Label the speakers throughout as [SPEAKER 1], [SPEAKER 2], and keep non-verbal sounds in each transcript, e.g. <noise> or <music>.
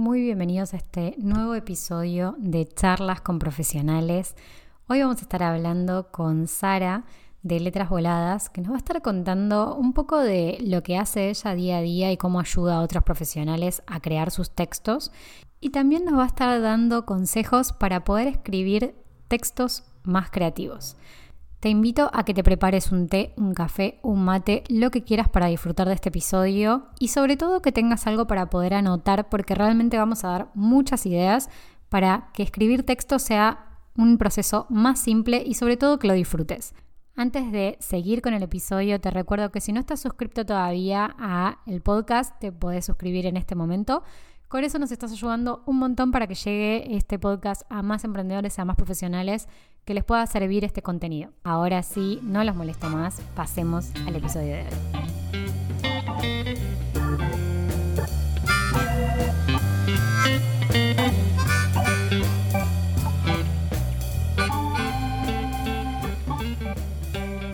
[SPEAKER 1] Muy bienvenidos a este nuevo episodio de Charlas con Profesionales. Hoy vamos a estar hablando con Sara de Letras Voladas, que nos va a estar contando un poco de lo que hace ella día a día y cómo ayuda a otros profesionales a crear sus textos. Y también nos va a estar dando consejos para poder escribir textos más creativos. Te invito a que te prepares un té, un café, un mate, lo que quieras para disfrutar de este episodio y sobre todo que tengas algo para poder anotar porque realmente vamos a dar muchas ideas para que escribir texto sea un proceso más simple y sobre todo que lo disfrutes. Antes de seguir con el episodio, te recuerdo que si no estás suscrito todavía a el podcast, te podés suscribir en este momento. Con eso nos estás ayudando un montón para que llegue este podcast a más emprendedores, a más profesionales que les pueda servir este contenido. Ahora sí, no los molesto más, pasemos al episodio de hoy.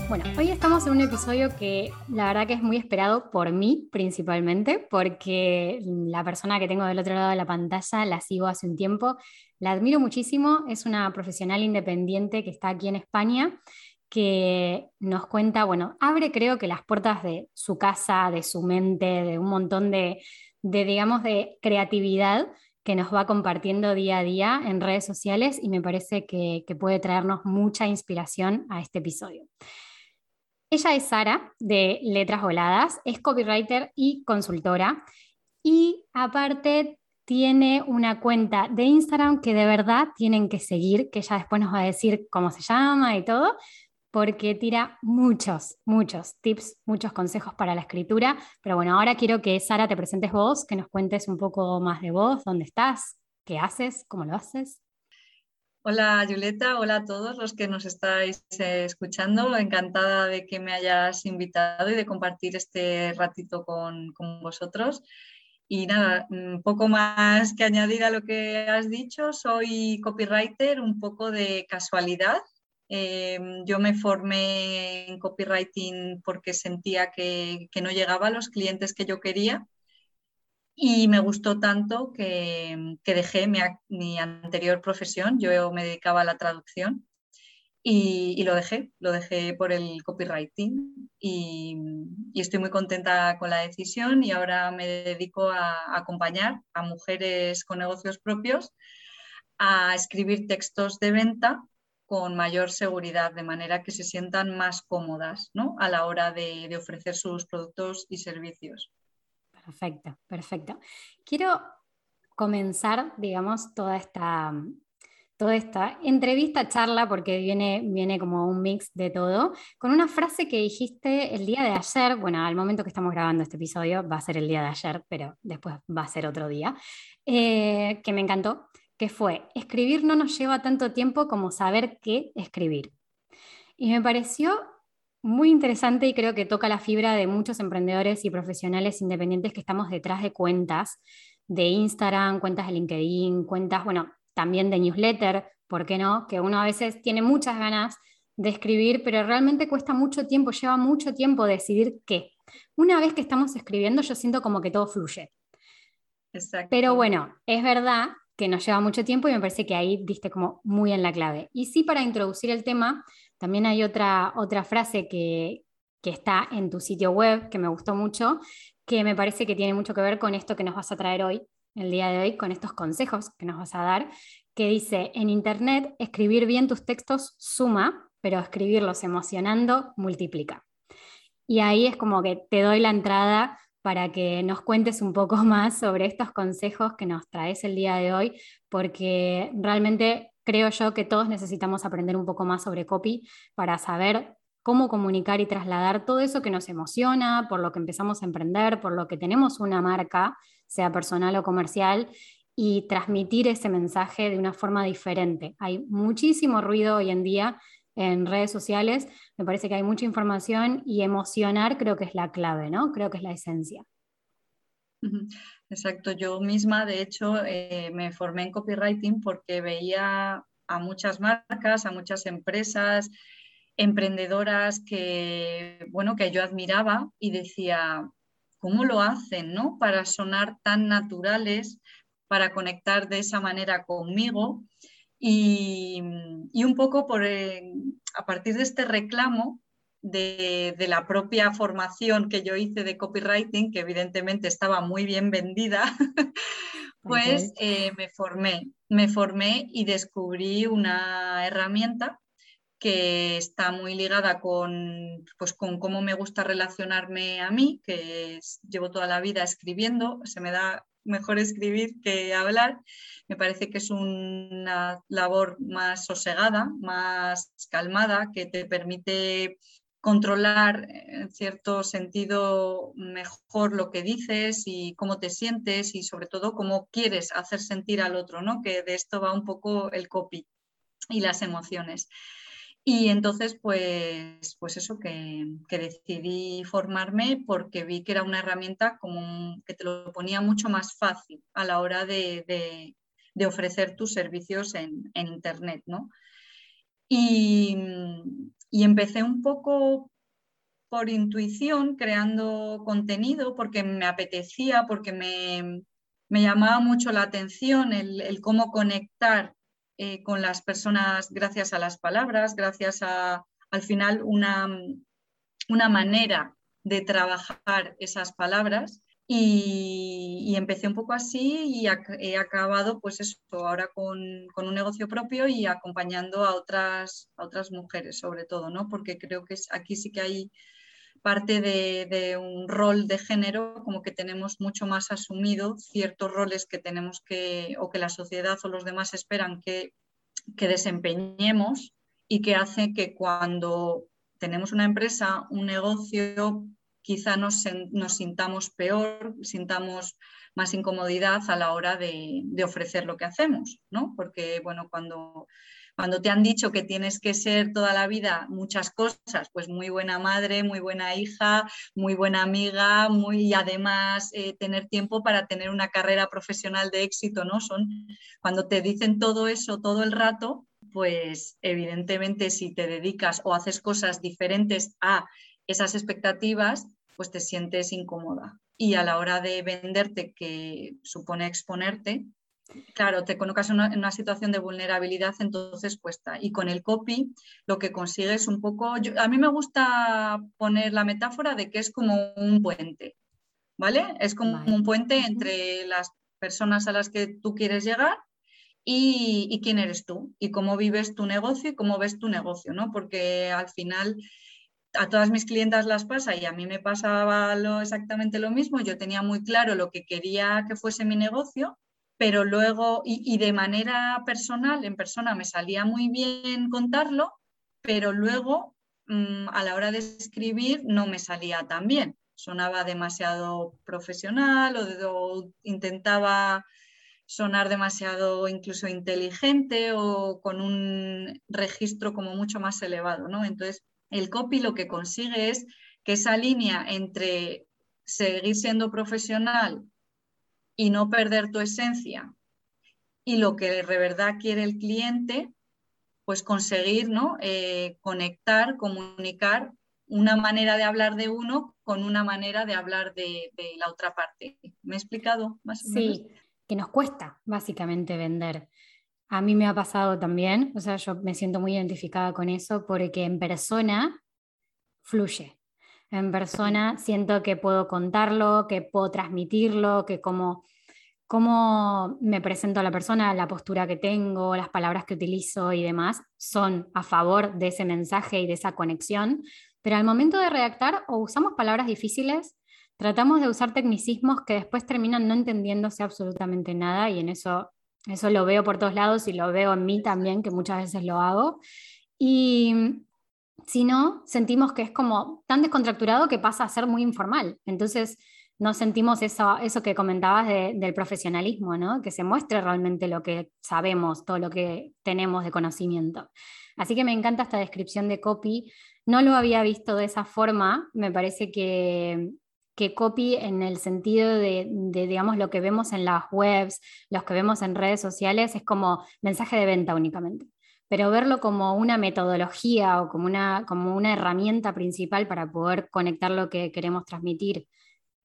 [SPEAKER 1] Bueno, hoy estamos en un episodio que la verdad que es muy esperado por mí principalmente, porque la persona que tengo del otro lado de la pantalla la sigo hace un tiempo, la admiro muchísimo, es una profesional independiente que está aquí en España, que nos cuenta, bueno, abre creo que las puertas de su casa, de su mente, de un montón de, digamos, de creatividad que nos va compartiendo día a día en redes sociales y me parece que puede traernos mucha inspiración a este episodio. Ella es Sara de Letras Voladas, es copywriter y consultora y aparte tiene una cuenta de Instagram que de verdad tienen que seguir, que ella después nos va a decir cómo se llama y todo, porque tira muchos, muchos tips, muchos consejos para la escritura. Pero bueno, ahora quiero que Sara te presentes vos, que nos cuentes un poco más de vos, dónde estás, qué haces, cómo lo haces.
[SPEAKER 2] Hola Julieta, hola a todos los que nos estáis eh, escuchando. Encantada de que me hayas invitado y de compartir este ratito con, vosotros. Y nada, un poco más que añadir a lo que has dicho, soy copywriter un poco de casualidad. Em, yo me formé en copywriting porque sentía que, que no llegaba a los clientes que yo quería y me gustó tanto que, dejé mi, anterior profesión, yo me dedicaba a la traducción y, lo dejé, lo dejé por el copywriting y, estoy muy contenta con la decisión y ahora me dedico a, acompañar a mujeres con negocios propios a escribir textos de venta con mayor seguridad, de manera que se sientan más cómodas a la hora de ofrecer sus productos y servicios.
[SPEAKER 1] Perfecto, perfecto. Quiero comenzar, digamos, toda esta, toda esta entrevista, charla, porque viene, viene como un mix de todo, con una frase que dijiste el día de ayer, bueno, al momento que estamos grabando este episodio va a ser el día de ayer, pero después va a ser otro día, eh, que me encantó, que fue, escribir no nos lleva tanto tiempo como saber qué escribir. Y me pareció muy interesante y creo que toca la fibra de muchos emprendedores y profesionales independientes que estamos detrás de cuentas de Instagram, cuentas de LinkedIn, cuentas, bueno, también de newsletter, ¿por qué no? Que uno a veces tiene muchas ganas de escribir, pero realmente cuesta mucho tiempo, lleva mucho tiempo decidir qué. Una vez que estamos escribiendo, yo siento como que todo fluye. Exacto. Pero bueno, es verdad que nos lleva mucho tiempo y me parece que ahí diste como muy en la clave. Y sí, para introducir el tema, también hay otra, otra frase que, está en tu sitio web que me gustó mucho, que me parece que tiene mucho que ver con esto que nos vas a traer hoy, el día de hoy, con estos consejos que nos vas a dar, que dice, en Internet escribir bien tus textos suma, pero escribirlos emocionando multiplica. Y ahí es como que te doy la entrada para que nos cuentes un poco <laughs> más sobre estos consejos que nos traes el día de hoy, porque realmente creo yo que todos necesitamos aprender un poco más sobre copy para saber cómo comunicar y trasladar todo eso que nos emociona, por lo que empezamos a emprender, por lo que tenemos una marca, sea personal o comercial, y transmitir ese mensaje de una forma diferente. Hay muchísimo ruido hoy en día en redes sociales, me parece que hay mucha información y emocionar creo que es la clave, ¿no? Creo que es la esencia.
[SPEAKER 2] Exacto, yo misma de hecho eh, me formé en copywriting porque veía a muchas marcas, a muchas empresas, emprendedoras que, bueno, que yo admiraba y decía, ¿cómo lo hacen, no? Para sonar tan naturales, para conectar de esa manera conmigo. Y, un poco por, eh, a partir de este reclamo de, la propia formación que yo hice de copywriting, que evidentemente estaba muy bien vendida, <laughs> pues eh, me formé, me formé y descubrí una herramienta que está muy ligada con, pues, con cómo me gusta relacionarme a mí, que llevo toda la vida escribiendo, se me da mejor escribir que hablar. Me parece que es una labor más sosegada, más calmada, que te permite controlar en cierto sentido mejor lo que dices y cómo te sientes y sobre todo cómo quieres hacer sentir al otro, ¿no? que de esto va un poco el copy y las emociones. Y entonces, pues, pues eso, que, decidí formarme porque vi que era una herramienta como que te lo ponía mucho más fácil a la hora de, ofrecer tus servicios en, Internet, ¿no? Y, empecé un poco por intuición, creando contenido, porque me apetecía, porque me, llamaba mucho la atención el cómo conectar eh, con las personas gracias a las palabras, gracias a, al final, una, una manera de trabajar esas palabras. Y, empecé un poco así y he acabado pues eso, ahora con, con, un negocio propio y acompañando a otras, a otras mujeres sobre todo, ¿no? porque creo que aquí sí que hay parte de, un rol de género, como que tenemos mucho más asumido ciertos roles que tenemos que, o que la sociedad o los demás esperan que, desempeñemos y que hace que cuando tenemos una empresa, un negocio, quizá nos, sintamos peor, sintamos más incomodidad a la hora de, ofrecer lo que hacemos, ¿no? Porque, bueno, cuando cuando te han dicho que tienes que ser toda la vida muchas cosas, pues muy buena madre, muy buena hija, muy buena amiga, muy, y además eh, tener tiempo para tener una carrera profesional de éxito, ¿no? Son, cuando te dicen todo eso todo el rato, pues evidentemente si te dedicas o haces cosas diferentes a esas expectativas, pues te sientes incómoda. Y a la hora de venderte, que supone exponerte, Claro, te colocas en una, situación de vulnerabilidad, entonces cuesta. Y con el copy lo que consigues es un poco, a mí me gusta poner la metáfora de que es como un puente, ¿vale? Es como un puente entre las personas a las que tú quieres llegar y, y, quién eres tú y cómo vives tu negocio y cómo ves tu negocio, ¿no? Porque al final a todas mis clientas las pasa y a mí me pasaba lo, exactamente lo mismo. Yo tenía muy claro lo que quería que fuese mi negocio pero luego, y, de manera personal, en persona me salía muy bien contarlo, pero luego mm, a la hora de escribir no me salía tan bien. Sonaba demasiado profesional o, intentaba sonar demasiado incluso inteligente o con un registro como mucho más elevado, ¿no? Entonces, el copy lo que consigue es que esa línea entre seguir siendo profesional y no perder tu esencia y lo que de verdad quiere el cliente, pues conseguir ¿no? Eh, conectar, comunicar una manera de hablar de uno con una manera de hablar de, la otra parte. ¿Me he explicado más o
[SPEAKER 1] menos? Sí, que nos cuesta básicamente vender. A mí me ha pasado también, o sea, yo me siento muy identificada con eso porque en persona fluye. En persona siento que puedo contarlo, que puedo transmitirlo, que como cómo me presento a la persona, la postura que tengo, las palabras que utilizo y demás son a favor de ese mensaje y de esa conexión, pero al momento de redactar o usamos palabras difíciles, tratamos de usar tecnicismos que después terminan no entendiéndose absolutamente nada y en eso eso lo veo por todos lados y lo veo en mí también, que muchas veces lo hago. Y si no, sentimos que es como tan descontracturado que pasa a ser muy informal. Entonces, no sentimos eso, eso que comentabas del profesionalismo, ¿no? que se muestre realmente lo que sabemos, todo lo que tenemos de conocimiento. Así que me encanta esta descripción de copy. No lo había visto de esa forma, me parece que, que copy en el sentido de, de, digamos, lo que vemos en las webs, los que vemos en redes sociales, es como mensaje de venta únicamente pero verlo como una metodología o como una, como una herramienta principal para poder conectar lo que queremos transmitir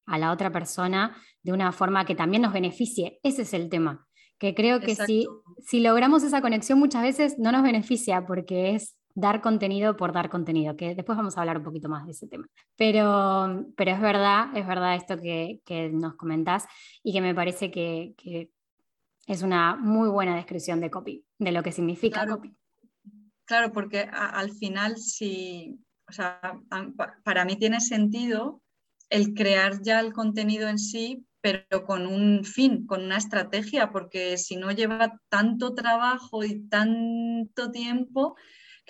[SPEAKER 1] a la otra persona de una forma que también nos beneficie. Ese es el tema, que creo que si, si logramos esa conexión muchas veces no nos beneficia porque es dar contenido por dar contenido, que después vamos a hablar un poquito más de ese tema. Pero, pero es verdad, es verdad esto que, nos comentás y que me parece que, es una muy buena descripción de copy, de lo que significa copy.
[SPEAKER 2] Claro, porque al final sí, o sea, para mí tiene sentido el crear ya el contenido en sí, pero con un fin, con una estrategia, porque si no lleva tanto trabajo y tanto tiempo,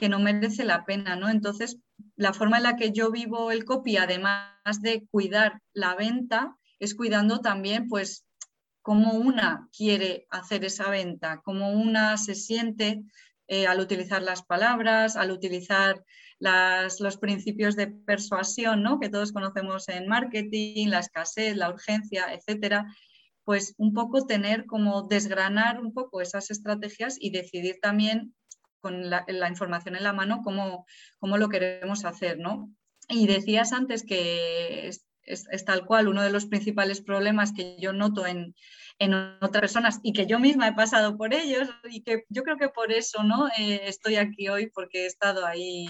[SPEAKER 2] que no merece la pena, ¿no? Entonces, la forma en la que yo vivo el copy, además de cuidar la venta, es cuidando también, pues, cómo una quiere hacer esa venta, cómo una se siente eh, al utilizar las palabras, al utilizar los principios de persuasión, ¿no? Que todos conocemos en marketing, la escasez, la urgencia, etcétera pues un poco tener como desgranar un poco esas estrategias y decidir también con la, información en la mano cómo, cómo, lo queremos hacer, ¿no? Y decías antes que es, tal cual uno de los principales problemas que yo noto en, en, otras personas y que yo misma he pasado por ellos y que yo creo que por eso ¿no? Eh, estoy aquí hoy porque he estado ahí,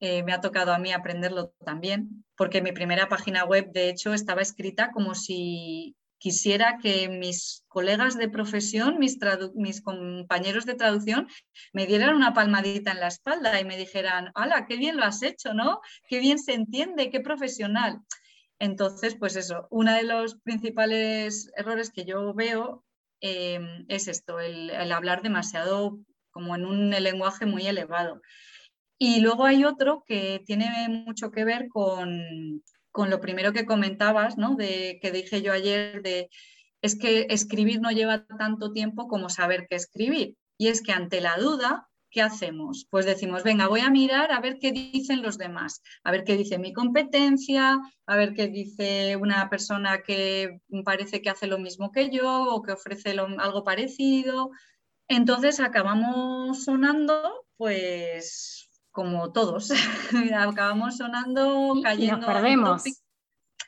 [SPEAKER 2] eh, me ha tocado a mí aprenderlo también, porque mi primera página web de hecho estaba escrita como si quisiera que mis colegas de profesión, mis, compañeros de traducción, me dieran una palmadita en la espalda y me dijeran, ¡hala, qué bien lo has hecho, ¿no? Qué bien se entiende, qué profesional. Entonces, pues eso, uno de los principales errores que yo veo em, es esto, el hablar demasiado como en un lenguaje muy elevado. Y luego hay otro que tiene mucho que ver con, con lo primero que comentabas, ¿no? De, que dije yo ayer, de es que escribir no lleva tanto tiempo como saber qué escribir. Y es que ante la duda, ¿qué hacemos? Pues decimos, venga, voy a mirar a ver qué dicen los demás, a ver qué dice mi competencia, a ver qué dice una persona que parece que hace lo mismo que yo o que ofrece algo parecido. Entonces acabamos sonando, pues, como todos. <laughs> Acabamos sonando, cayendo.
[SPEAKER 1] Y nos perdemos.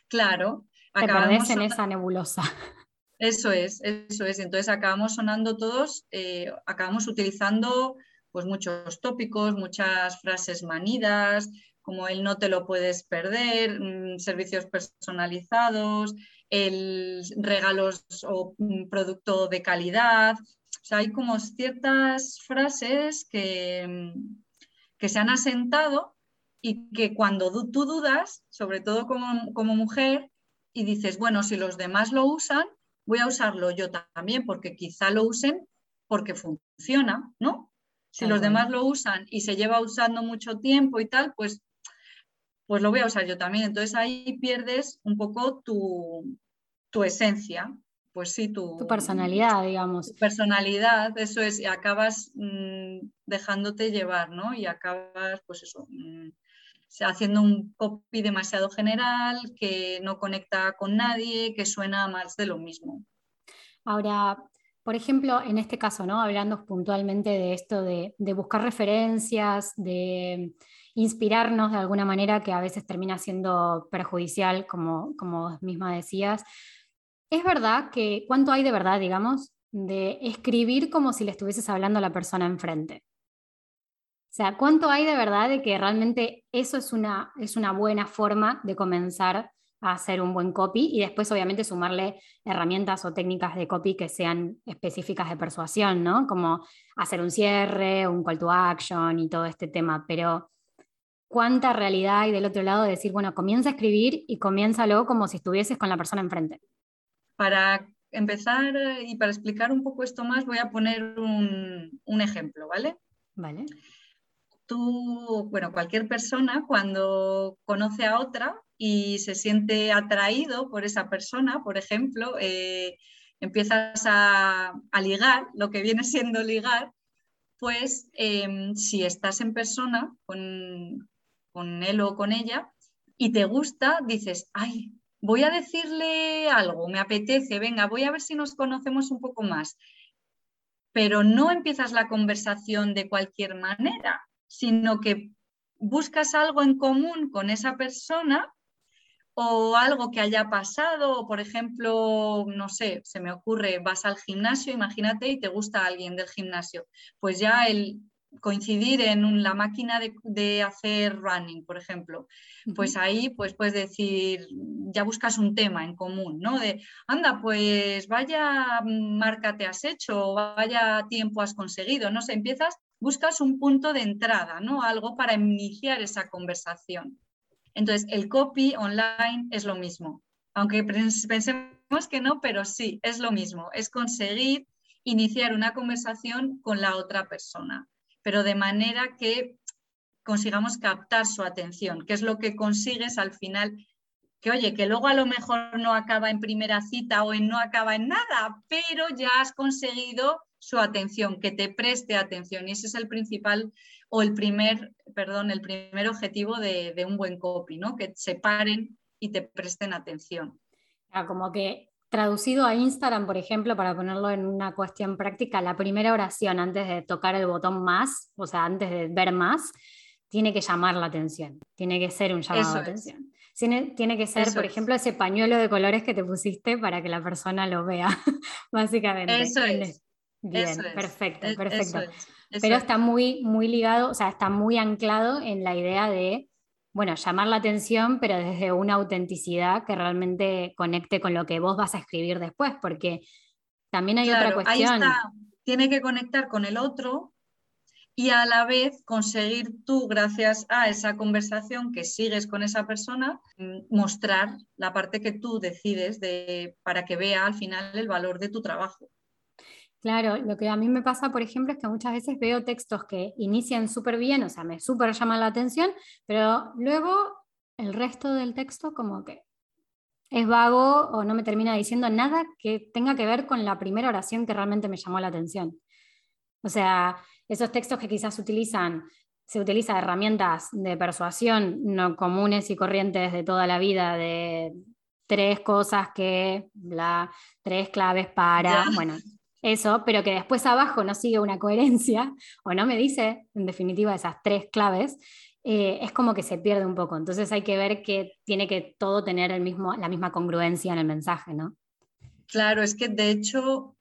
[SPEAKER 2] Claro.
[SPEAKER 1] Te perdés en esa nebulosa. <laughs>
[SPEAKER 2] Eso es, eso es. Entonces acabamos sonando todos, eh, acabamos utilizando pues muchos tópicos, muchas frases manidas, como el no te lo puedes perder, mm, servicios personalizados, el regalos o mm, producto de calidad. O sea, hay como ciertas frases que, mm, que se han asentado y que cuando tú dudas, sobre todo como, mujer, y dices, bueno, si los demás lo usan, voy a usarlo yo también, porque quizá lo usen porque funciona, ¿no? Si los demás lo usan y se lleva usando mucho tiempo y tal, pues, pues lo voy a usar yo también. Entonces ahí pierdes un poco tu, tu esencia pues sí, tu,
[SPEAKER 1] tu personalidad, digamos.
[SPEAKER 2] Tu personalidad, eso es, y acabas mm, dejándote llevar, ¿no? Y acabas, pues eso, mm, haciendo un copy demasiado general, que no conecta con nadie, que suena más de lo mismo.
[SPEAKER 1] Ahora, por ejemplo, en este caso, ¿no? Hablando puntualmente de esto de, de buscar referencias, de inspirarnos de alguna manera que a veces termina siendo perjudicial, como, como misma decías. Es verdad que, ¿cuánto hay de verdad, digamos, de escribir como si le estuvieses hablando a la persona enfrente? O sea, ¿cuánto hay de verdad de que realmente eso es una, es una buena forma de comenzar a hacer un buen copy y después obviamente sumarle herramientas o técnicas de copy que sean específicas de persuasión, ¿no? Como hacer un cierre, un call to action y todo este tema, pero cuánta realidad hay del otro lado de decir, bueno, comienza a escribir y comiénzalo como si estuvieses con la persona enfrente.
[SPEAKER 2] Para empezar eh, y para explicar un poco esto más, voy a poner un, ejemplo, ¿vale?
[SPEAKER 1] Vale.
[SPEAKER 2] Tú, bueno, cualquier persona cuando conoce a otra y se siente atraído por esa persona, por ejemplo, eh, empiezas a, ligar, lo que viene siendo ligar, pues em, si estás en persona con, con él o con ella y te gusta, dices, ay, voy a decirle algo, me apetece, venga, voy a ver si nos conocemos un poco más. Pero no empiezas la conversación de cualquier manera, sino que buscas algo en común con esa persona o algo que haya pasado, por ejemplo, no sé, se me ocurre, vas al gimnasio, imagínate, y te gusta alguien del gimnasio, pues ya el coincidir en la máquina de, hacer running, por ejemplo, pues ahí pues puedes decir, ya buscas un tema en común, ¿no? De, anda, pues vaya marca te has hecho, vaya tiempo has conseguido, no sé, empiezas, buscas un punto de entrada, ¿no? Algo para iniciar esa conversación. Entonces, el copy online es lo mismo, aunque pensemos que no, pero sí, es lo mismo, es conseguir iniciar una conversación con la otra persona, pero de manera que consigamos captar su atención, que es lo que consigues al final, que oye, que luego a lo mejor no acaba en primera cita o en no acaba en nada, pero ya has conseguido su atención, que te preste atención. Y ese es el principal o el primer, perdón, el primer objetivo de, un buen copy, ¿no? Que se paren y te presten atención.
[SPEAKER 1] Ah, como que traducido a Instagram, por ejemplo, para ponerlo en una cuestión práctica, la primera oración antes de tocar el botón más, o sea, antes de ver más, tiene que llamar la atención, tiene que ser un llamado de atención. Tiene, que ser, por ejemplo, ese pañuelo de colores que te pusiste para que la persona lo vea, <laughs> básicamente.
[SPEAKER 2] Eso es.
[SPEAKER 1] Bien, perfecto, perfecto. Pero está muy, muy ligado, o sea, está muy anclado en la idea de, bueno, llamar la atención, pero desde una autenticidad que realmente conecte con lo que vos vas a escribir después, porque también hay otra cuestión.
[SPEAKER 2] Ahí está. Tiene que conectar con el otro y a la vez conseguir tú, gracias a esa conversación que sigues con esa persona, mm, mostrar la parte que tú decides de, para que vea al final el valor de tu trabajo.
[SPEAKER 1] Claro, lo que a mí me pasa, por ejemplo, es que muchas veces veo textos que inician súper bien, o sea, me súper llaman la atención, pero luego el resto del texto como que es vago o no me termina diciendo nada que tenga que ver con la primera oración que realmente me llamó la atención. O sea, esos textos que quizás utilizan, se utilizan herramientas de persuasión no comunes y corrientes de toda la vida, de tres cosas que, bla, tres claves para, bueno, eso, pero que después abajo no sigue una coherencia <laughs> o no me dice, en definitiva, esas tres claves, eh, es como que se pierde un poco. Entonces hay que ver que tiene que todo tener el mismo, la misma congruencia en el mensaje, ¿no?
[SPEAKER 2] Claro, es que de hecho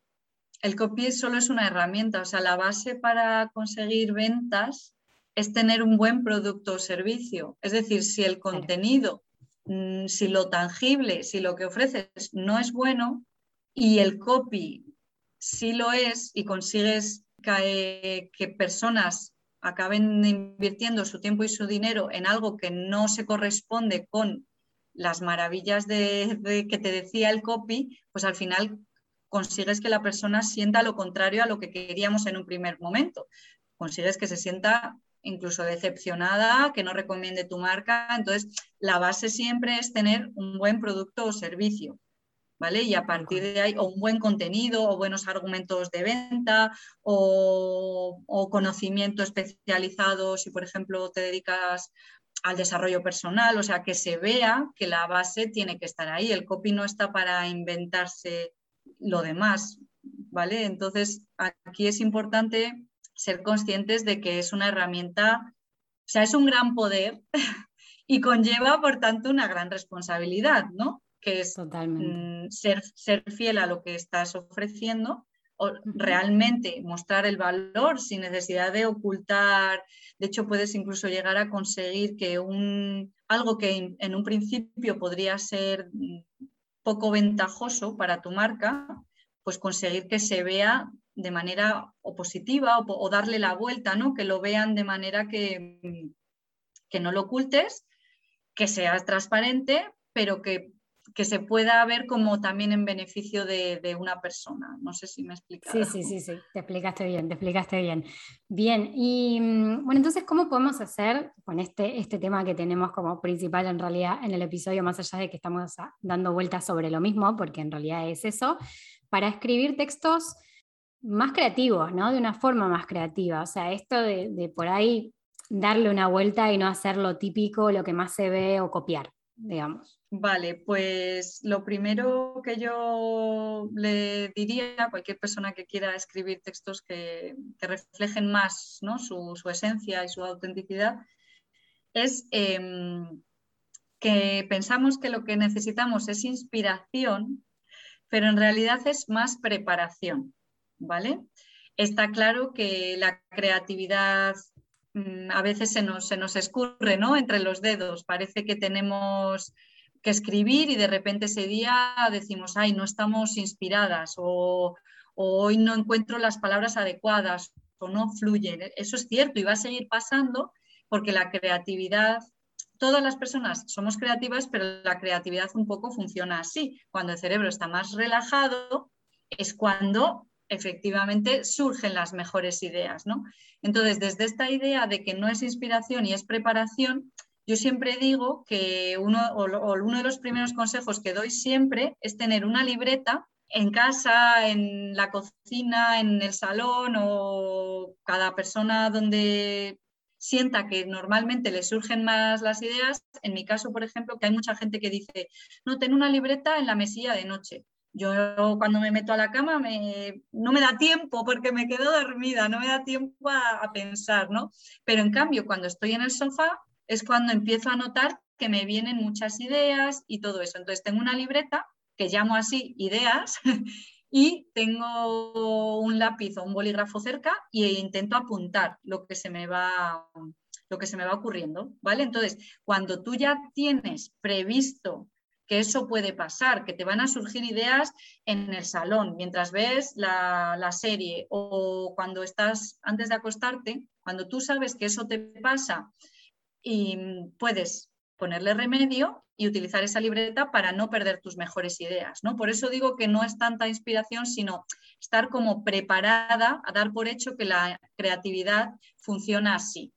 [SPEAKER 2] el copy solo es una herramienta, o sea, la base para conseguir ventas es tener un buen producto o servicio. Es decir, si el contenido, mm, si lo tangible, si lo que ofreces no es bueno y el copy si lo es y consigues que, personas acaben invirtiendo su tiempo y su dinero en algo que no se corresponde con las maravillas de, que te decía el copy, pues al final consigues que la persona sienta lo contrario a lo que queríamos en un primer momento. Consigues que se sienta incluso decepcionada, que no recomiende tu marca. Entonces, la base siempre es tener un buen producto o servicio. Y a partir de ahí, o un buen contenido, o buenos argumentos de venta, o, conocimiento especializado, si por ejemplo te dedicas al desarrollo personal, o sea, que se vea que la base tiene que estar ahí. El copy no está para inventarse lo demás, ¿vale? Entonces, aquí es importante ser conscientes de que es una herramienta, o sea, es un gran poder <laughs> y conlleva, por tanto, una gran responsabilidad, ¿no? Que es mm, ser, ser, fiel a lo que estás ofreciendo o realmente mostrar el valor sin necesidad de ocultar. De hecho, puedes incluso llegar a conseguir que un, algo que en un principio podría ser mm, poco ventajoso para tu marca, pues conseguir que se vea de manera positiva o, darle la vuelta, ¿no? que lo vean de manera que, mm, que no lo ocultes, que seas transparente, pero que que se pueda ver como también en beneficio de, una persona. No sé si me explica.
[SPEAKER 1] Sí, sí, sí, sí, te explicaste bien, te explicaste bien. Bien, y mm, bueno, entonces, ¿cómo podemos hacer con este, este tema que tenemos como principal en realidad en el episodio, más allá de que estamos dando vueltas sobre lo mismo, porque en realidad es eso, para escribir textos más creativos, ¿no? De una forma más creativa. O sea, esto de, de por ahí darle una vuelta y no hacer lo típico, lo que más se ve o copiar, digamos.
[SPEAKER 2] Vale, pues lo primero que yo le diría a cualquier persona que quiera escribir textos que, reflejen más su, esencia y su autenticidad es em, que pensamos que lo que necesitamos es inspiración, pero en realidad es más preparación, ¿vale? Está claro que la creatividad a veces se nos, se nos escurre ¿no? entre los dedos, parece que tenemos que escribir y de repente ese día decimos, ay, no estamos inspiradas o, hoy no encuentro las palabras adecuadas o no fluyen. Eso es cierto y va a seguir pasando porque la creatividad, todas las personas somos creativas, pero la creatividad un poco funciona así. Cuando el cerebro está más relajado es cuando efectivamente surgen las mejores ideas, ¿no? Entonces, desde esta idea de que no es inspiración y es preparación, yo siempre digo que uno, uno de los primeros consejos que doy siempre es tener una libreta en casa, en la cocina, en el salón o cada persona donde sienta que normalmente le surgen más las ideas. En mi caso, por ejemplo, que hay mucha gente que dice, no, ten una libreta en la mesilla de noche. Yo cuando me meto a la cama no me da tiempo porque me quedo dormida, no me da tiempo a, pensar, ¿no? Pero en cambio, cuando estoy en el sofá, es cuando empiezo a notar que me vienen muchas ideas y todo eso. Entonces tengo una libreta que llamo así ideas <laughs> y tengo un lápiz o un bolígrafo cerca e intento apuntar lo que se me va lo que se me va ocurriendo, ¿vale? Entonces, cuando tú ya tienes previsto que eso puede pasar, que te van a surgir ideas en el salón mientras ves la, la, serie o cuando estás antes de acostarte, cuando tú sabes que eso te pasa y puedes ponerle remedio y utilizar esa libreta para no perder tus mejores ideas. ¿no? Por eso digo que no es tanta inspiración, sino estar como preparada a dar por hecho que la creatividad funciona así.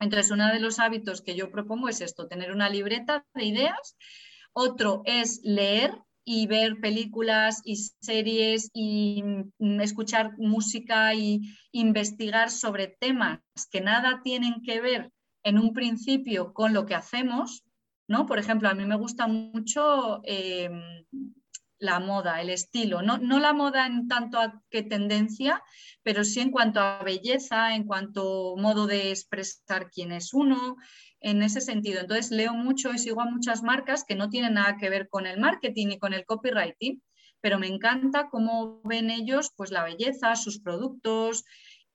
[SPEAKER 2] Entonces, uno de los hábitos que yo propongo es esto, tener una libreta de ideas. Otro es leer y ver películas y series y mm, escuchar música y investigar sobre temas que nada tienen que ver en un principio con lo que hacemos, ¿no? Por ejemplo, a mí me gusta mucho em, la moda, el estilo, no, no, la moda en tanto a qué tendencia, pero sí en cuanto a belleza, en cuanto modo de expresar quién es uno, en ese sentido. Entonces leo mucho y sigo a muchas marcas que no tienen nada que ver con el marketing y con el copywriting, pero me encanta cómo ven ellos pues la belleza, sus productos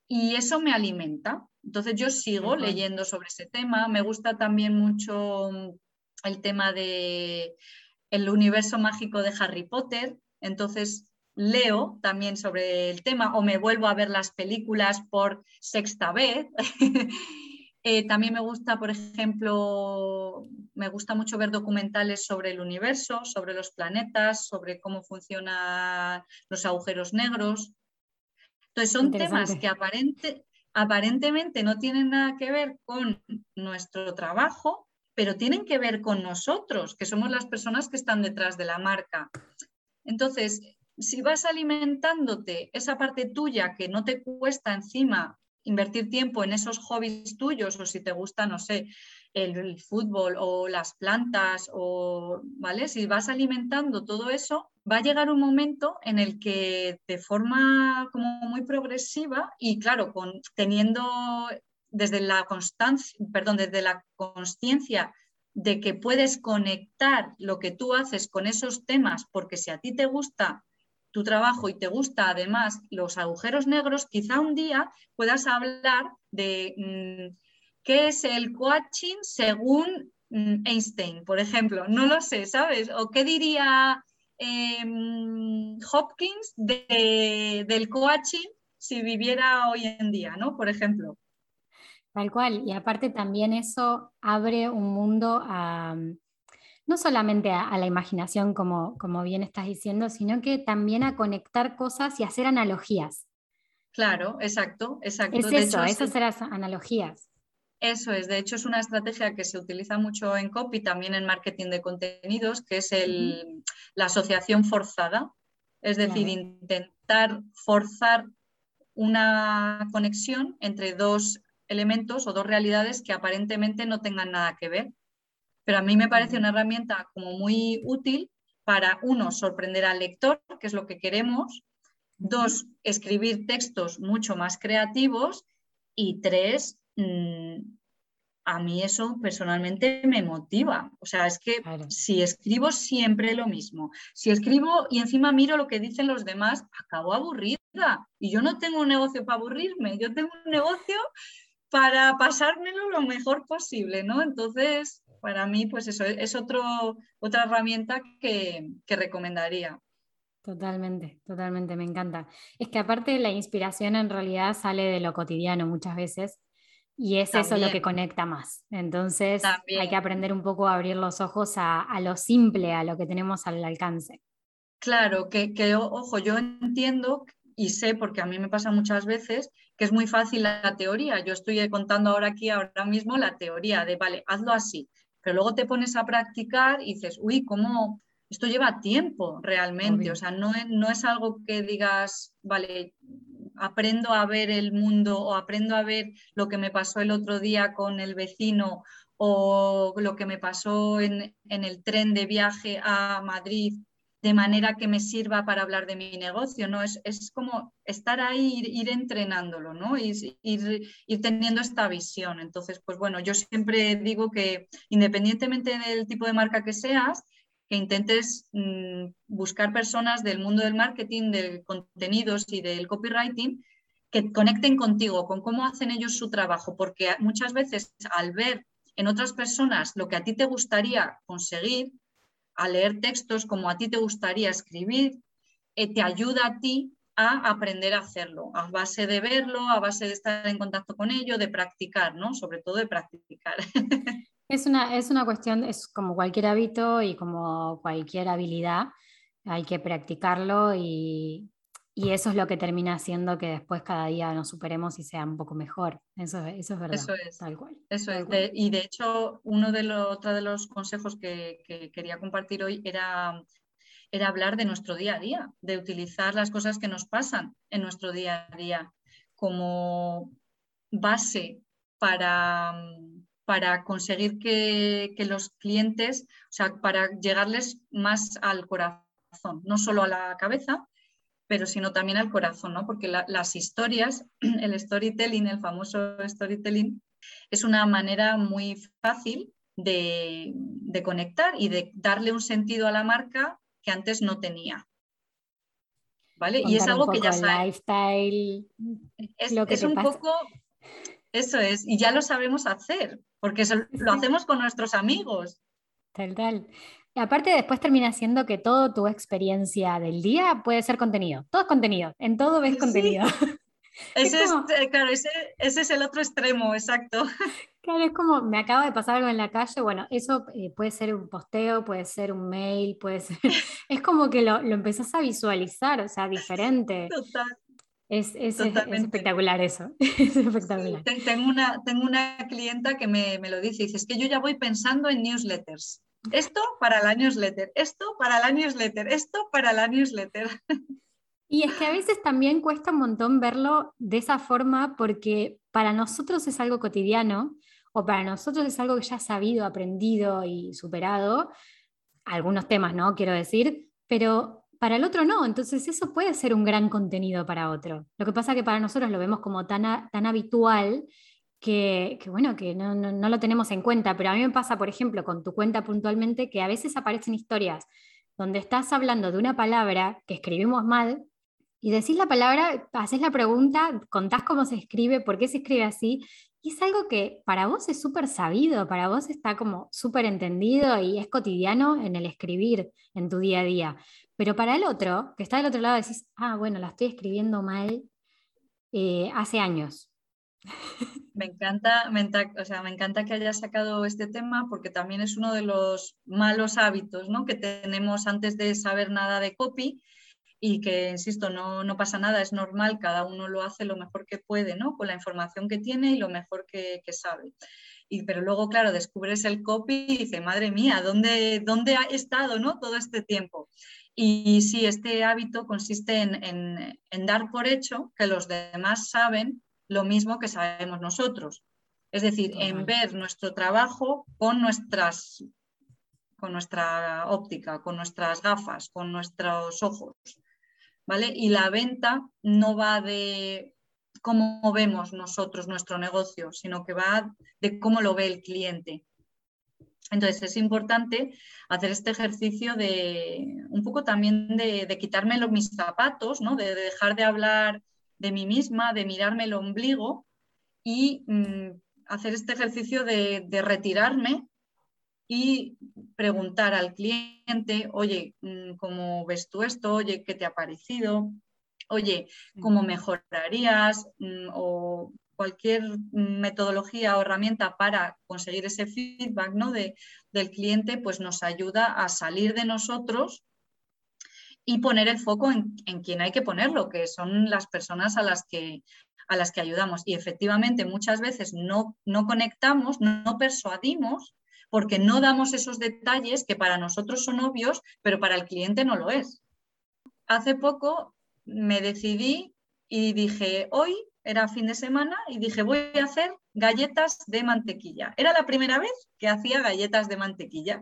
[SPEAKER 2] y eso me alimenta. Entonces yo sigo leyendo sobre ese tema. Me gusta también mucho mm, el tema de el universo mágico de Harry Potter. Entonces leo también sobre el tema o me vuelvo a ver las películas por sexta vez. <laughs> Eh, también me gusta, por ejemplo, me gusta mucho ver documentales sobre el universo, sobre los planetas, sobre cómo funcionan los agujeros negros. Entonces son temas que aparente, aparentemente no tienen nada que ver con nuestro trabajo, pero tienen que ver con nosotros, que somos las personas que están detrás de la marca. Entonces, si vas alimentándote esa parte tuya que no te cuesta encima invertir tiempo en esos hobbies tuyos o si te gusta, no sé, el, fútbol o las plantas o, ¿vale? Si vas alimentando todo eso, va a llegar un momento en el que de forma como muy progresiva y claro, con, teniendo desde la constancia, perdón, desde la conciencia de que puedes conectar lo que tú haces con esos temas, porque si a ti te gusta tu trabajo y te gusta además los agujeros negros, quizá un día puedas hablar de mm, qué es el coaching según mm, Einstein, por ejemplo. No lo sé, ¿sabes? O qué diría em, Hopkins del coaching si viviera hoy en día, ¿no? Por ejemplo.
[SPEAKER 1] Tal cual. Y aparte también eso abre un mundo a no solamente a, la imaginación, como, como bien estás diciendo, sino que también a conectar cosas y hacer analogías.
[SPEAKER 2] Claro, exacto, exacto.
[SPEAKER 1] Es eso, esas son las analogías.
[SPEAKER 2] Eso es, de hecho es una estrategia que se utiliza mucho en copy, también en marketing de contenidos, que es el, la asociación forzada, es decir, intentar forzar una conexión entre dos elementos o dos realidades que aparentemente no tengan nada que ver pero a mí me parece una herramienta como muy útil para, uno, sorprender al lector, que es lo que queremos, dos, escribir textos mucho más creativos y tres, mm, a mí eso personalmente me motiva. O sea, es que si escribo siempre lo mismo, si escribo y encima miro lo que dicen los demás, acabo aburrida. Y yo no tengo un negocio para aburrirme, yo tengo un negocio para pasármelo lo mejor posible, ¿no? Entonces, para mí, pues eso es otro, otra herramienta que, que recomendaría.
[SPEAKER 1] Totalmente, totalmente, me encanta. Es que aparte la inspiración en realidad sale de lo cotidiano muchas veces y es eso lo que conecta más. Entonces hay que aprender un poco a abrir los ojos a, lo simple, a lo que tenemos al alcance.
[SPEAKER 2] Claro, que, que, ojo, yo entiendo y sé, porque a mí me pasa muchas veces, que es muy fácil la teoría. Yo estoy contando ahora aquí, ahora mismo, la teoría de, vale, hazlo así, pero luego te pones a practicar y dices, uy, ¿cómo? Esto lleva tiempo realmente, o sea, no no es algo que digas, vale, aprendo a ver el mundo o aprendo a ver lo que me pasó el otro día con el vecino o lo que me pasó en, el tren de viaje a Madrid de manera que me sirva para hablar de mi negocio, ¿no? Es, como estar ahí, ir, ir entrenándolo, ¿no? Ir, ir, ir, teniendo esta visión. Entonces, pues bueno, yo siempre digo que independientemente del tipo de marca que seas, que intentes mm, buscar personas del mundo del marketing, de contenidos y del copywriting que conecten contigo, con cómo hacen ellos su trabajo, porque muchas veces al ver en otras personas lo que a ti te gustaría conseguir, al leer textos como a ti te gustaría escribir, eh, te ayuda a ti a aprender a hacerlo, a base de verlo, a base de estar en contacto con ello, de practicar, ¿no? Sobre todo de practicar. <laughs>
[SPEAKER 1] Es una, es una cuestión, es como cualquier hábito y como cualquier habilidad, hay que practicarlo y, eso es lo que termina haciendo que después cada día nos superemos y sea un poco mejor. Eso, eso es verdad.
[SPEAKER 2] Eso es. Tal cual. Eso es. y de hecho, uno de, los de los consejos que, que, quería compartir hoy era, era hablar de nuestro día a día, de utilizar las cosas que nos pasan en nuestro día a día como base para, para conseguir que, los clientes, o sea, para llegarles más al corazón, no solo a la cabeza, pero sino también al corazón, ¿no? Porque las historias, <clears throat> el storytelling, el famoso storytelling, es una manera muy fácil de, conectar y de darle un sentido a la marca que antes no tenía. ¿Vale? y es algo que ya sabes.
[SPEAKER 1] Lifestyle,
[SPEAKER 2] es, lo que es un poco eso es, y ya lo sabemos hacer, porque lo hacemos con nuestros amigos.
[SPEAKER 1] Tal, tal. Y aparte después termina siendo que toda tu experiencia del día puede ser contenido. Todo es contenido, en todo ves contenido. <laughs>
[SPEAKER 2] Ese es, eh, claro, ese, es el otro extremo, exacto.
[SPEAKER 1] Claro, es como, me acaba de pasar algo en la calle, bueno, eso eh, puede ser un posteo, puede ser un mail, puede ser... <laughs> Es como que lo, lo empezás a visualizar, o sea, diferente. Total. Es, espectacular eso. <laughs> es espectacular.
[SPEAKER 2] tengo, una, tengo una clienta que me, lo dice, dice, es que yo ya voy pensando en newsletters. Esto para la newsletter, esto para la newsletter, esto para la newsletter.
[SPEAKER 1] Y es que a veces también cuesta un montón verlo de esa forma porque para nosotros es algo cotidiano o para nosotros es algo que ya sabido, aprendido y superado, algunos temas, ¿no? Quiero decir, pero para el otro no, entonces eso puede ser un gran contenido para otro. Lo que pasa es que para nosotros lo vemos como tan, tan habitual que, bueno, que no, no, lo tenemos en cuenta, pero a mí me pasa, por ejemplo, con tu cuenta puntualmente, que a veces aparecen historias donde estás hablando de una palabra que escribimos mal y decís la palabra, haces la pregunta, contás cómo se escribe, por qué se escribe así, y es algo que para vos es súper sabido, para vos está como súper entendido y es cotidiano en el escribir en tu día a día. Pero para el otro, que está del otro lado, decís, ah, bueno, la estoy escribiendo mal eh, hace años. <laughs>
[SPEAKER 2] Me encanta, o sea, me encanta que hayas sacado este tema porque también es uno de los malos hábitos ¿no? que tenemos antes de saber nada de copy y que, insisto, no, no, pasa nada, es normal, cada uno lo hace lo mejor que puede, ¿no? Con la información que tiene y lo mejor que, sabe. Y, pero luego, claro, descubres el copy y dices, madre mía, ¿dónde, ¿dónde ha estado ¿no? todo este tiempo? Y sí, este hábito consiste en, dar por hecho que los demás saben lo mismo que sabemos nosotros. Es decir, en ver nuestro trabajo con nuestras con nuestra óptica, con nuestras gafas, con nuestros ojos. ¿Vale? Y la venta no va de cómo vemos nosotros nuestro negocio, sino que va de cómo lo ve el cliente. Entonces es importante hacer este ejercicio de un poco también de, quitarme los, mis zapatos, ¿no? de, dejar de hablar de mí misma, de mirarme el ombligo y mm, hacer este ejercicio de, retirarme y preguntar al cliente, oye, mm, ¿cómo ves tú esto? Oye, ¿qué te ha parecido? Oye, ¿cómo mejorarías? Mm, o cualquier metodología o herramienta para conseguir ese feedback ¿no? de, del cliente, pues nos ayuda a salir de nosotros y poner el foco en, en quien hay que ponerlo, que son las personas a las que, a las que ayudamos. Y efectivamente muchas veces no, no conectamos, no, persuadimos, porque no damos esos detalles que para nosotros son obvios, pero para el cliente no lo es. Hace poco me decidí y dije, hoy era fin de semana, y dije, voy a hacer galletas de mantequilla. Era la primera vez que hacía galletas de mantequilla.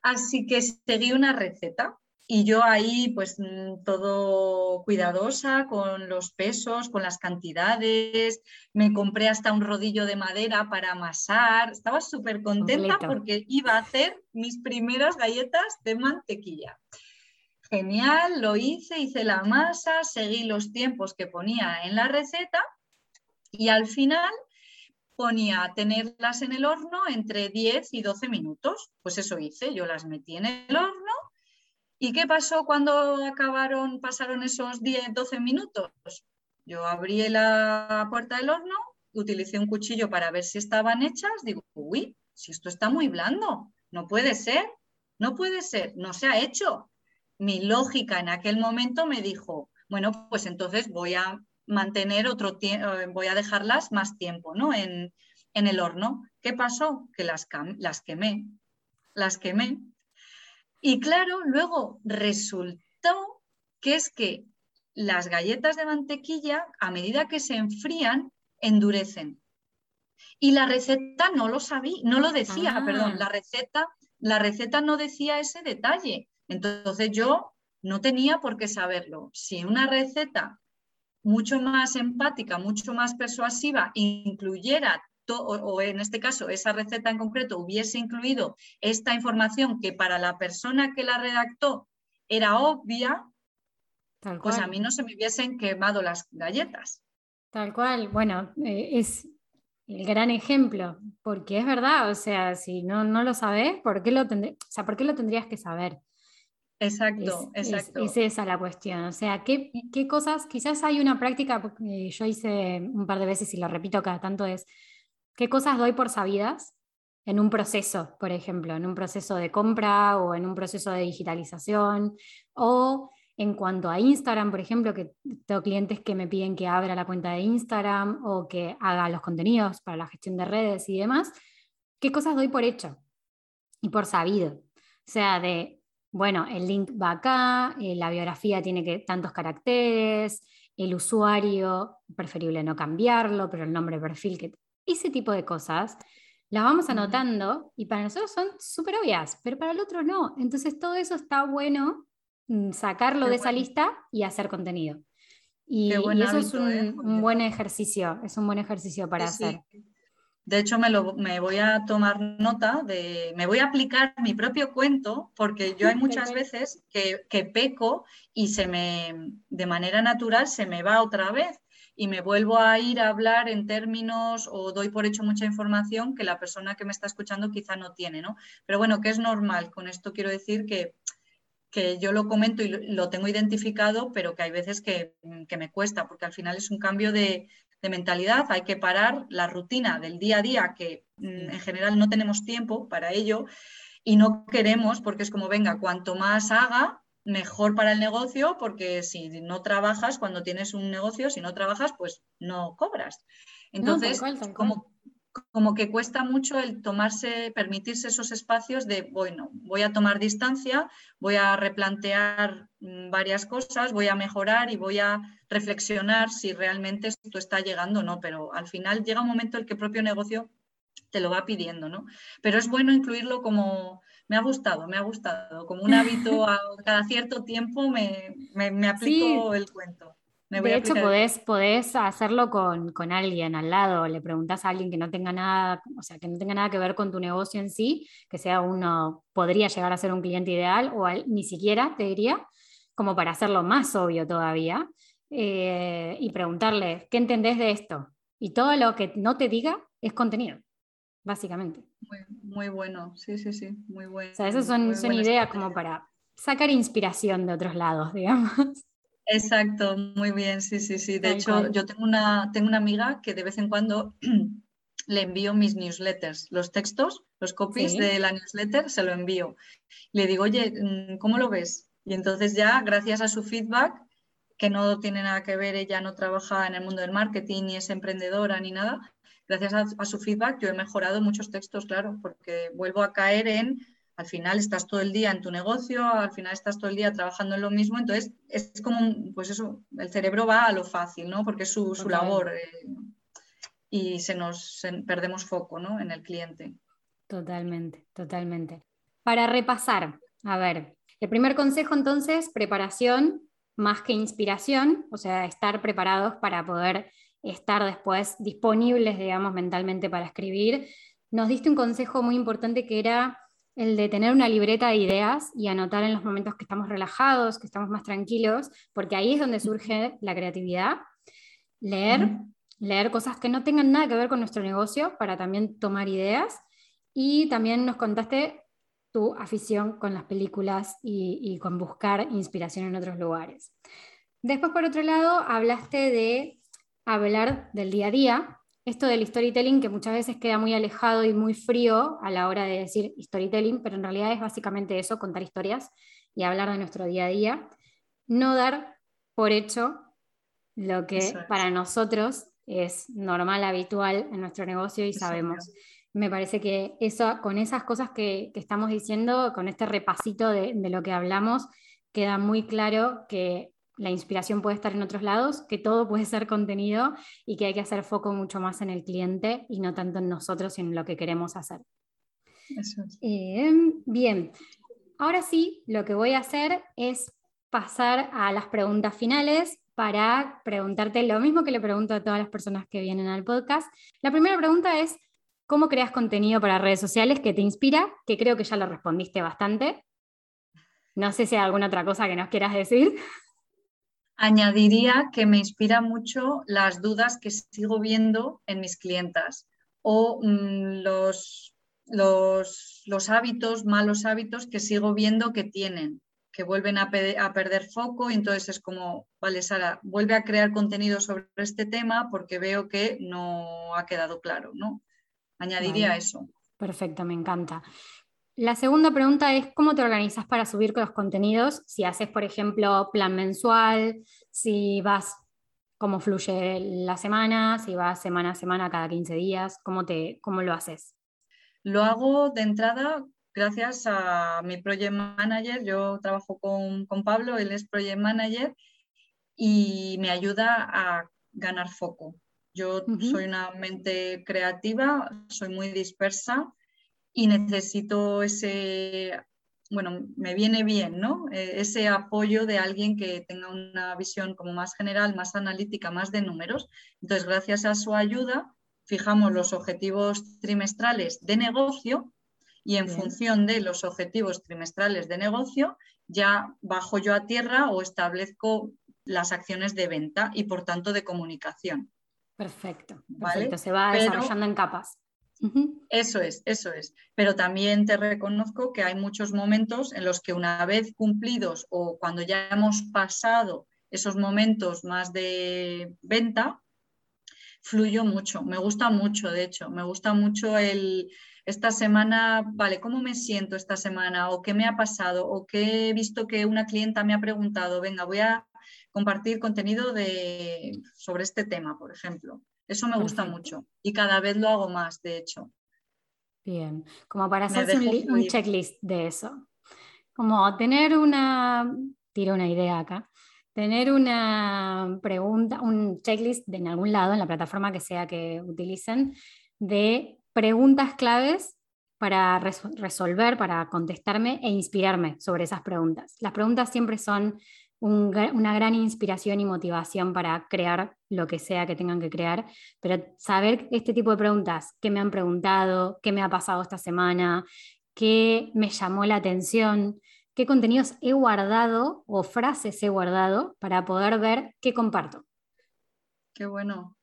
[SPEAKER 2] Así que seguí una receta y yo ahí, pues mm, todo cuidadosa con los pesos, con las cantidades, me compré hasta un rodillo de madera para amasar, estaba súper contenta porque iba a hacer mis primeras galletas de mantequilla. Genial, lo hice, hice la masa, seguí los tiempos que ponía en la receta y al final ponía tenerlas en el horno entre 10 y 12 minutos. Pues eso hice, yo las metí en el horno ¿Y qué pasó cuando acabaron, pasaron esos 10, 12 minutos? Yo abrí la puerta del horno, utilicé un cuchillo para ver si estaban hechas, digo, uy, si esto está muy blando, no puede ser, no puede ser, no se ha hecho. Mi lógica en aquel momento me dijo, bueno, pues entonces voy a mantener otro tiempo, eh, voy a dejarlas más tiempo ¿no? en, en el horno. ¿Qué pasó? Que las, las quemé, las quemé y claro, luego resultó que es que las galletas de mantequilla, a medida que se enfrían, endurecen. Y la receta no lo sabía, no lo decía, ah. perdón, la receta, la receta no decía ese detalle. Entonces yo no tenía por qué saberlo. Si una receta mucho más empática, mucho más persuasiva, incluyera o, en este caso esa receta en concreto hubiese incluido esta información que para la persona que la redactó era obvia, pues a mí no se me hubiesen quemado las galletas.
[SPEAKER 1] Tal cual, bueno, eh, es el gran ejemplo, porque es verdad, o sea, si no, no lo sabes, ¿por qué lo, o sea, ¿por qué lo tendrías que saber?
[SPEAKER 2] Exacto, exacto.
[SPEAKER 1] Es, esa la cuestión. O sea, ¿qué, ¿qué, cosas? Quizás hay una práctica, que yo hice un par de veces y lo repito cada tanto, es ¿Qué cosas doy por sabidas en un proceso, por ejemplo, en un proceso de compra o en un proceso de digitalización? O en cuanto a Instagram, por ejemplo, que tengo clientes que me piden que abra la cuenta de Instagram o que haga los contenidos para la gestión de redes y demás, ¿qué cosas doy por hecho y por sabido? O sea, de, bueno, el link va acá, eh, la biografía tiene que, tantos caracteres, el usuario, preferible no cambiarlo, pero el nombre de perfil que ese tipo de cosas las vamos anotando y para nosotros son súper obvias, pero para el otro no. Entonces todo eso está bueno mm, sacarlo de esa lista y hacer contenido. Y, eso es ¿eh? un, buen ejercicio, es un buen ejercicio para hacer.
[SPEAKER 2] De hecho, me, lo, me, voy a tomar nota de, me voy a aplicar mi propio cuento, porque yo hay <laughs> muchas veces que, que peco y se me, de manera natural se me va otra vez y me vuelvo a ir a hablar en términos o doy por hecho mucha información que la persona que me está escuchando quizá no tiene, ¿no? Pero bueno, que es normal. Con esto quiero decir que, que yo lo comento y lo, tengo identificado, pero que hay veces que, que, me cuesta, porque al final es un cambio de, de, mentalidad, hay que parar la rutina del día a día, que mm, en general no tenemos tiempo para ello y no queremos, porque es como, venga, cuanto más haga, mejor para el negocio porque si no trabajas, cuando tienes un negocio, si no trabajas, pues no cobras. Entonces, como, como que cuesta mucho el tomarse, permitirse esos espacios de, bueno, voy a tomar distancia, voy a replantear mm, varias cosas, voy a mejorar y voy a reflexionar si realmente esto está llegando o no, pero al final llega un momento en que el propio negocio te lo va pidiendo, ¿no? Pero es bueno incluirlo como me ha gustado, me ha gustado. Como un hábito, <laughs> a cada cierto tiempo me, me, aplico el cuento.
[SPEAKER 1] de hecho, podés, podés, hacerlo con, con, alguien al lado, le preguntas a alguien que no tenga nada, o sea, que no tenga nada que ver con tu negocio en sí, que sea uno, podría llegar a ser un cliente ideal, o ni siquiera, te diría, como para hacerlo más obvio todavía, eh, y preguntarle, ¿qué entendés de esto? Y todo lo que no te diga es contenido, básicamente.
[SPEAKER 2] Muy, bueno, sí, sí, sí, muy bueno.
[SPEAKER 1] O sea, esas son, son ideas como para sacar inspiración de otros lados, <laughs> digamos.
[SPEAKER 2] Exacto, muy bien, sí, sí, sí. De hecho, yo tengo una, tengo una amiga que de vez en cuando <clears throat> le envío mis newsletters, los textos, los copies de la newsletter, se lo envío. Le digo, oye, mm, ¿cómo lo ves? Y entonces ya, gracias a su feedback, que no tiene nada que ver, ella no trabaja en el mundo del marketing, ni es emprendedora, ni nada, gracias a su feedback yo he mejorado muchos textos, claro, porque vuelvo a caer en al final estás todo el día en tu negocio, al final estás todo el día trabajando en lo mismo, entonces es como, pues eso, el cerebro va a lo fácil, ¿no? Porque es su, labor eh, y se nos perdemos foco, ¿no? En el cliente.
[SPEAKER 1] Totalmente, totalmente. Para repasar, a ver, el primer consejo entonces, preparación más que inspiración, o sea, estar preparados para poder estar después disponibles, digamos, mentalmente para escribir. Nos diste un consejo muy importante que era el de tener una libreta de ideas y anotar en los momentos que estamos relajados, que estamos más tranquilos, porque ahí es donde surge la creatividad. Leer, leer cosas que no tengan nada que ver con nuestro negocio para también tomar ideas. Y también nos contaste tu afición con las películas y, y con buscar inspiración en otros lugares. Después, por otro lado, hablaste de hablar del día a día, esto del storytelling que muchas veces queda muy alejado y muy frío a la hora de decir storytelling, pero en realidad es básicamente eso, contar historias y hablar de nuestro día a día. No dar por hecho lo que para nosotros es normal, habitual en nuestro negocio y sabemos. Me parece que eso, con esas cosas que, estamos diciendo, con este repasito de, de lo que hablamos, queda muy claro que la inspiración puede estar en otros lados, que todo puede ser contenido y que hay que hacer foco mucho más en el cliente y no tanto en nosotros y en lo que queremos hacer. Em, bien, ahora sí, lo que voy a hacer es pasar a las preguntas finales para preguntarte lo mismo que le pregunto a todas las personas que vienen al podcast. La primera pregunta es, ¿cómo creas contenido para redes sociales que te inspira? Que creo que ya lo respondiste bastante. No sé si hay alguna otra cosa que nos quieras decir.
[SPEAKER 2] Añadiría que me inspira mucho las dudas que sigo viendo en mis clientas o mm, los, los, hábitos, malos hábitos que sigo viendo que tienen, que vuelven a, perder foco y entonces es como, vale, Sara, vuelve a crear contenido sobre este tema porque veo que no ha quedado claro, ¿no? Añadiría eso.
[SPEAKER 1] Perfecto, me encanta. La segunda pregunta es cómo te organizas para subir los contenidos, si haces, por ejemplo, plan mensual, si vas, cómo fluye la semana, si vas semana a semana cada 15 días, cómo, te, cómo lo haces.
[SPEAKER 2] Lo hago de entrada gracias a mi project manager. Yo trabajo con, Pablo, él es project manager y me ayuda a ganar foco. Yo soy una mente creativa, soy muy dispersa y necesito ese, bueno, me viene bien, ¿no? Eh, ese apoyo de alguien que tenga una visión como más general, más analítica, más de números. Entonces, gracias a su ayuda, fijamos los objetivos trimestrales de negocio y en función de los objetivos trimestrales de negocio, ya bajo yo a tierra o establezco las acciones de venta y por tanto de comunicación.
[SPEAKER 1] Perfecto, perfecto. Se va desarrollando en capas.
[SPEAKER 2] Eso es, eso es. Pero también te reconozco que hay muchos momentos en los que una vez cumplidos o cuando ya hemos pasado esos momentos más de venta, fluyo mucho, me gusta mucho, de hecho, me gusta mucho el, esta semana, vale, ¿cómo me siento esta semana? ¿O qué me ha pasado? ¿O qué he visto que una clienta me ha preguntado? Venga, voy a compartir contenido de, sobre este tema, por ejemplo. Eso me gusta mucho y cada vez lo hago más, de hecho.
[SPEAKER 1] Bien, como para hacerse un, checklist de eso. Como tener una, tiro una idea acá, tener una pregunta, un checklist de en algún lado, en la plataforma que sea que utilicen, de preguntas claves para resolver, para contestarme e inspirarme sobre esas preguntas. Las preguntas siempre son una gran inspiración y motivación para crear lo que sea que tengan que crear, pero saber este tipo de preguntas, qué me han preguntado, qué me ha pasado esta semana, qué me llamó la atención, qué contenidos he guardado o frases he guardado para poder ver qué comparto.
[SPEAKER 2] Qué bueno.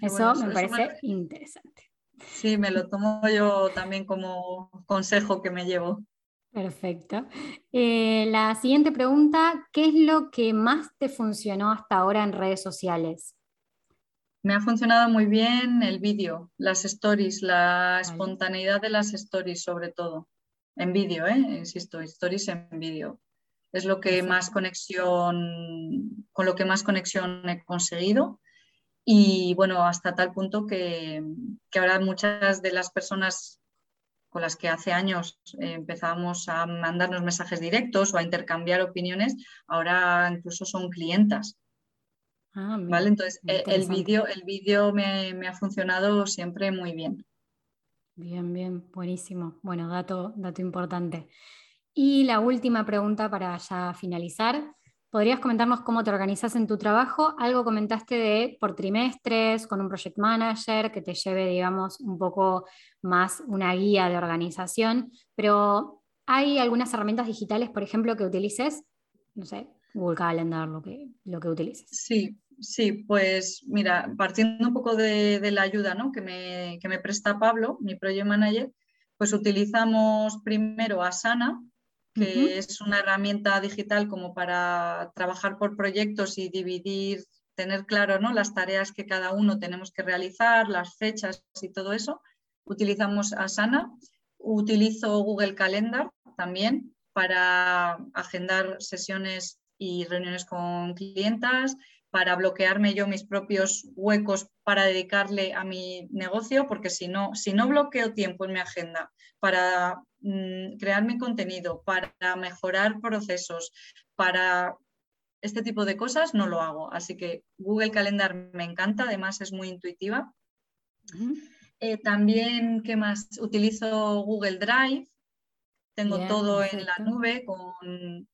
[SPEAKER 1] eso me parece interesante.
[SPEAKER 2] Sí, me lo tomo yo también como consejo que me llevo.
[SPEAKER 1] Perfecto. Eh, la siguiente pregunta, ¿qué es lo que más te funcionó hasta ahora en redes sociales?
[SPEAKER 2] Me ha funcionado muy bien el vídeo, las stories, la espontaneidad de las stories sobre todo. En vídeo, ¿eh? insisto, stories en vídeo. Es lo que más conexión, con lo que más conexión he conseguido. Y bueno, hasta tal punto que, que ahora muchas de las personas con las que hace años eh, empezamos a mandarnos mensajes directos o a intercambiar opiniones, ahora incluso son clientas. Ah, ¿Vale? Entonces, eh, el vídeo el vídeo me, me, ha funcionado siempre muy bien.
[SPEAKER 1] Bien, bien, buenísimo. Bueno, dato, dato importante. Y la última pregunta para ya finalizar. ¿Podrías comentarnos cómo te organizas en tu trabajo? Algo comentaste de por trimestres, con un project manager que te lleve, digamos, un poco más una guía de organización, pero ¿hay algunas herramientas digitales, por ejemplo, que utilices? No sé, Google Calendar, lo que, lo que utilices.
[SPEAKER 2] Sí, sí, pues mira, partiendo un poco de, la ayuda ¿no? que, me, que me presta Pablo, mi project manager, pues utilizamos primero Asana, que es una herramienta digital como para trabajar por proyectos y dividir, tener claro ¿no? las tareas que cada uno tenemos que realizar, las fechas y todo eso. Utilizamos Asana, utilizo Google Calendar también para agendar sesiones y reuniones con clientas, para bloquearme yo mis propios huecos para dedicarle a mi negocio, porque si no, si no bloqueo tiempo en mi agenda para mm, crear mi contenido, para mejorar procesos, para este tipo de cosas, no lo hago. Así que Google Calendar me encanta, además es muy intuitiva. Eh, también, ¿qué más? Utilizo Google Drive, tengo todo en la nube con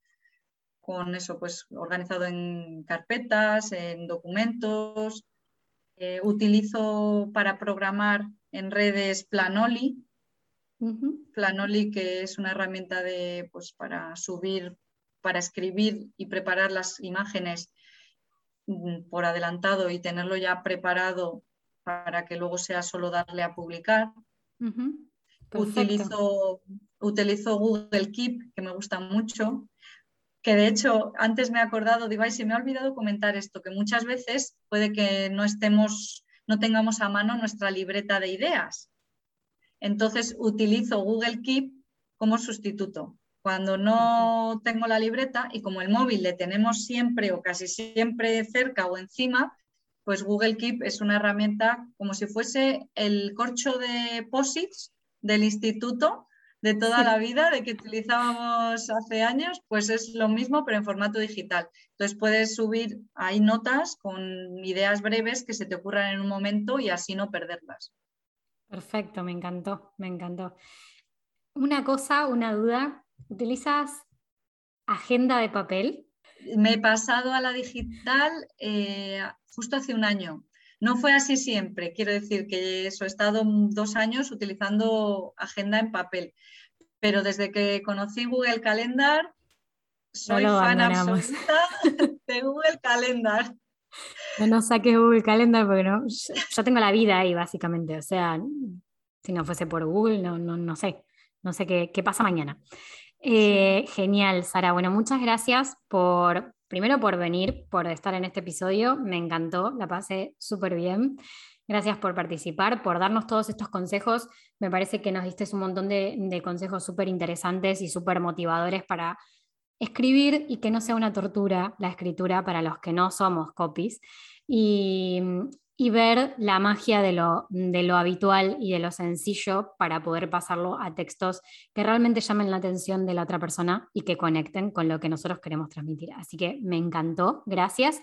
[SPEAKER 2] con eso, pues organizado en carpetas, en documentos. Eh, utilizo para programar en redes Planoli. Planoli, que es una herramienta de, pues, para subir, para escribir y preparar las imágenes mm, por adelantado y tenerlo ya preparado para que luego sea solo darle a publicar. utilizo, utilizo Google Keep, que me gusta mucho, que de hecho antes me he acordado, digo, ay, se me ha olvidado comentar esto, que muchas veces puede que no estemos, no tengamos a mano nuestra libreta de ideas. Entonces utilizo Google Keep como sustituto. Cuando no tengo la libreta y como el móvil le tenemos siempre o casi siempre cerca o encima, pues Google Keep es una herramienta como si fuese el corcho de POSITS del instituto, de toda la vida, de que utilizábamos hace años, pues es lo mismo, pero en formato digital. Entonces puedes subir ahí notas con ideas breves que se te ocurran en un momento y así no perderlas.
[SPEAKER 1] Perfecto, me encantó, me encantó. Una cosa, una duda, ¿utilizas agenda de papel?
[SPEAKER 2] Me he pasado a la digital eh, justo hace un año. No fue así siempre, quiero decir que eso, he estado dos años utilizando agenda en papel, pero desde que conocí Google Calendar, soy fan absoluta de Google Calendar.
[SPEAKER 1] No nos saques Google Calendar porque no, yo tengo la vida ahí básicamente, o sea, si no fuese por Google, no, no, no sé, no sé qué, qué pasa mañana. Eh, genial, Sara. Bueno, muchas gracias por, primero por venir, por estar en este episodio. Me encantó, la pasé súper bien. Gracias por participar, por darnos todos estos consejos. Me parece que nos diste un montón de, de consejos súper interesantes y súper motivadores para escribir y que no sea una tortura la escritura para los que no somos copies. Y, y ver la magia de lo, de lo habitual y de lo sencillo para poder pasarlo a textos que realmente llamen la atención de la otra persona y que conecten con lo que nosotros queremos transmitir. Así que me encantó, gracias.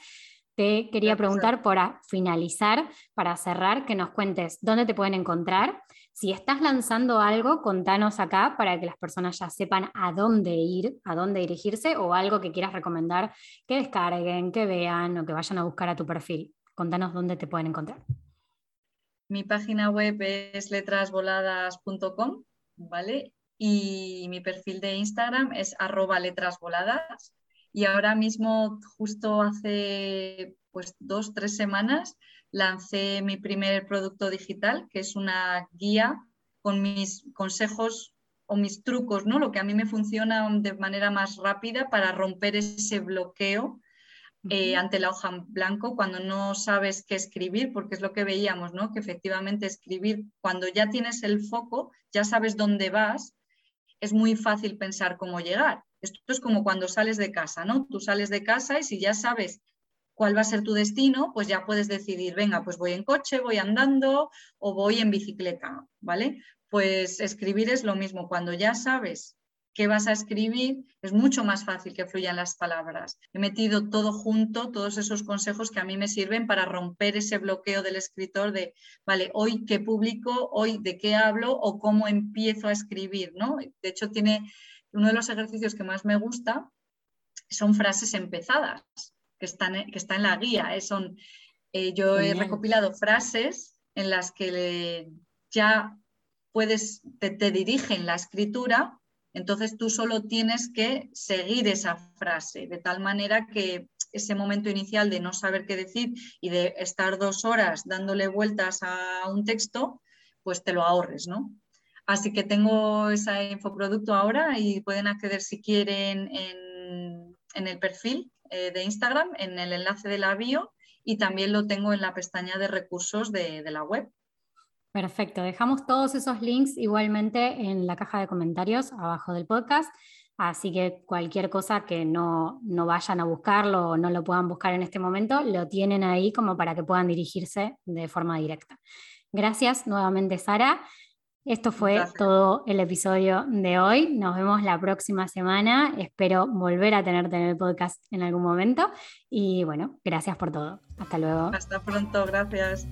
[SPEAKER 1] te quería preguntar para finalizar, para cerrar, que nos cuentes dónde te pueden encontrar. Si estás lanzando algo, contanos acá para que las personas ya sepan a dónde ir, a dónde dirigirse o algo que quieras recomendar que descarguen, que vean o que vayan a buscar a tu perfil. Contanos dónde te pueden encontrar.
[SPEAKER 2] Mi página web es letrasvoladas.com, ¿vale? Y mi perfil de Instagram es arroba letrasvoladas. Y ahora mismo, justo hace pues dos, tres semanas, lancé mi primer producto digital, que es una guía con mis consejos o mis trucos, ¿no? Lo que a mí me funciona de manera más rápida para romper ese bloqueo eh, ante la hoja en blanco cuando no sabes qué escribir, porque es lo que veíamos, ¿no? Que efectivamente escribir, cuando ya tienes el foco, ya sabes dónde vas, es muy fácil pensar cómo llegar. Esto es como cuando sales de casa, ¿no? Tú sales de casa y si ya sabes cuál va a ser tu destino, pues ya puedes decidir, venga, pues voy en coche, voy andando o voy en bicicleta, ¿vale? Pues escribir es lo mismo, cuando ya sabes qué vas a escribir, es mucho más fácil que fluyan las palabras. He metido todo junto, todos esos consejos que a mí me sirven para romper ese bloqueo del escritor de, vale, hoy qué publico, hoy de qué hablo o cómo empiezo a escribir, ¿no? De hecho, tiene uno de los ejercicios que más me gusta son frases empezadas, que están, que está en la guía. ¿eh? Son, eh, yo he recopilado frases en las que ya puedes, te, te dirigen la escritura entonces tú solo tienes que seguir esa frase, de tal manera que ese momento inicial de no saber qué decir y de estar dos horas dándole vueltas a un texto, pues te lo ahorres, ¿no? Así que tengo ese infoproducto ahora y pueden acceder si quieren en, el perfil eh, de Instagram, en el enlace de la bio y también lo tengo en la pestaña de recursos de la web.
[SPEAKER 1] Perfecto, dejamos todos esos links igualmente en la caja de comentarios abajo del podcast, así que cualquier cosa que no, no vayan a buscarlo o no lo puedan buscar en este momento, lo tienen ahí como para que puedan dirigirse de forma directa. Gracias nuevamente, Sara. Esto fue todo el episodio de hoy. Nos vemos la próxima semana. Espero volver a tenerte en el podcast en algún momento. Y bueno, gracias por todo. Hasta luego.
[SPEAKER 2] Hasta pronto, gracias.